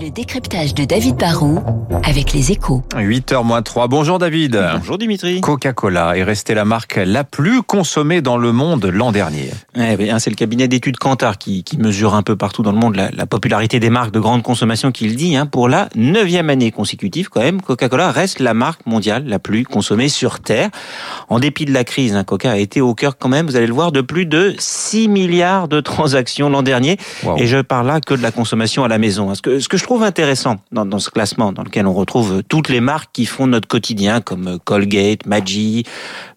Le décryptage de David Barrault avec les échos. 8h moins 3. Bonjour David. Bonjour Dimitri. Coca-Cola est restée la marque la plus consommée dans le monde l'an dernier. Eh bien, c'est le cabinet d'études Kantar qui, qui, mesure un peu partout dans le monde la, la popularité des marques de grande consommation qu'il dit. Hein, pour la neuvième année consécutive, quand même, Coca-Cola reste la marque mondiale la plus consommée sur Terre. En dépit de la crise, hein, Coca a été au cœur quand même, vous allez le voir, de plus de 6 milliards de transactions l'an dernier. Wow. Et je parle là que de la consommation à la maison. Ce que, je trouve intéressant dans, dans, ce classement, dans lequel on retrouve toutes les marques qui font notre quotidien, comme Colgate, Maggi,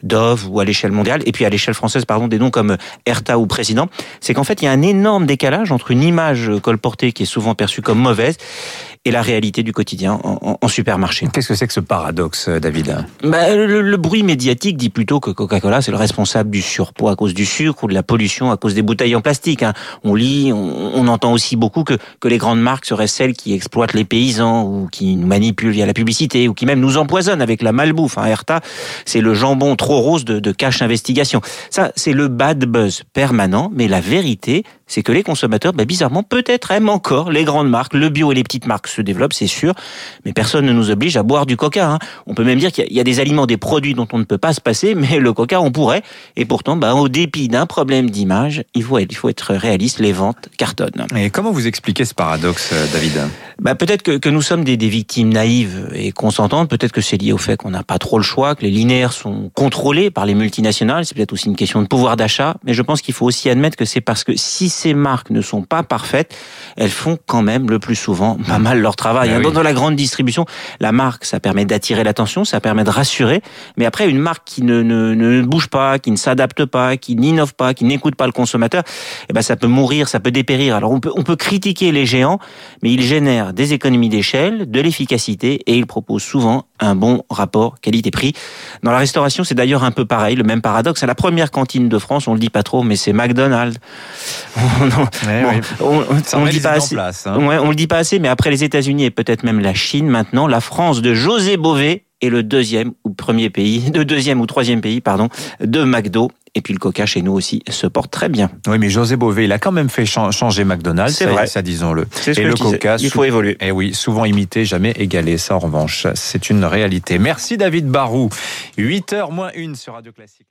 Dove, ou à l'échelle mondiale, et puis à l'échelle française, pardon, des noms comme Erta ou Président, c'est qu'en fait, il y a un énorme décalage entre une image colportée qui est souvent perçue comme mauvaise et la réalité du quotidien en, en, supermarché. Qu'est-ce que c'est que ce paradoxe, David? Bah, le, le, bruit médiatique dit plutôt que Coca-Cola c'est le responsable du surpoids à cause du sucre ou de la pollution à cause des bouteilles en plastique. Hein. On lit, on, on, entend aussi beaucoup que, que les grandes marques seraient celles qui exploitent les paysans ou qui nous manipulent via la publicité ou qui même nous empoisonnent avec la malbouffe. Hein. Erta, c'est le jambon trop rose de, de cache investigation. Ça, c'est le bad buzz permanent, mais la vérité, c'est que les consommateurs, bah, bizarrement, peut-être aiment encore les grandes marques, le bio et les petites marques se développent, c'est sûr, mais personne ne nous oblige à boire du coca. Hein. On peut même dire qu'il y a des aliments, des produits dont on ne peut pas se passer, mais le coca, on pourrait. Et pourtant, bah, au dépit d'un problème d'image, il faut, il faut être réaliste, les ventes cartonnent. Et comment vous expliquez ce paradoxe, David? Bah, Peut-être que, que nous sommes des, des victimes naïves et consentantes, peut-être que c'est lié au fait qu'on n'a pas trop le choix, que les linéaires sont contrôlés par les multinationales, c'est peut-être aussi une question de pouvoir d'achat, mais je pense qu'il faut aussi admettre que c'est parce que si ces marques ne sont pas parfaites, elles font quand même le plus souvent pas mal leur travail. Ah dans, oui. dans la grande distribution, la marque, ça permet d'attirer l'attention, ça permet de rassurer, mais après, une marque qui ne, ne, ne bouge pas, qui ne s'adapte pas, qui n'innove pas, qui n'écoute pas le consommateur, eh ben, ça peut mourir, ça peut dépérir. Alors, on peut, on peut critiquer les géants, mais ils génèrent des économies d'échelle, de l'efficacité, et ils proposent souvent un bon rapport qualité-prix. Dans la restauration, c'est d'ailleurs un peu pareil, le même paradoxe. À la première cantine de France, on le dit pas trop, mais c'est McDonald's. On, le dit pas assez. Place, hein. ouais, on le dit pas assez, mais après les États-Unis et peut-être même la Chine, maintenant, la France de José Bové est le deuxième ou premier pays, le deuxième ou troisième pays, pardon, de McDo. Et puis le Coca chez nous aussi se porte très bien. Oui, mais José Bové, il a quand même fait changer McDonald's, c'est vrai. ça disons-le. Et le Coca, il faut évoluer. Et oui, souvent imité, jamais égalé. Ça, en revanche, c'est une réalité. Merci David Barou. 8h moins 1 sur Radio Classique.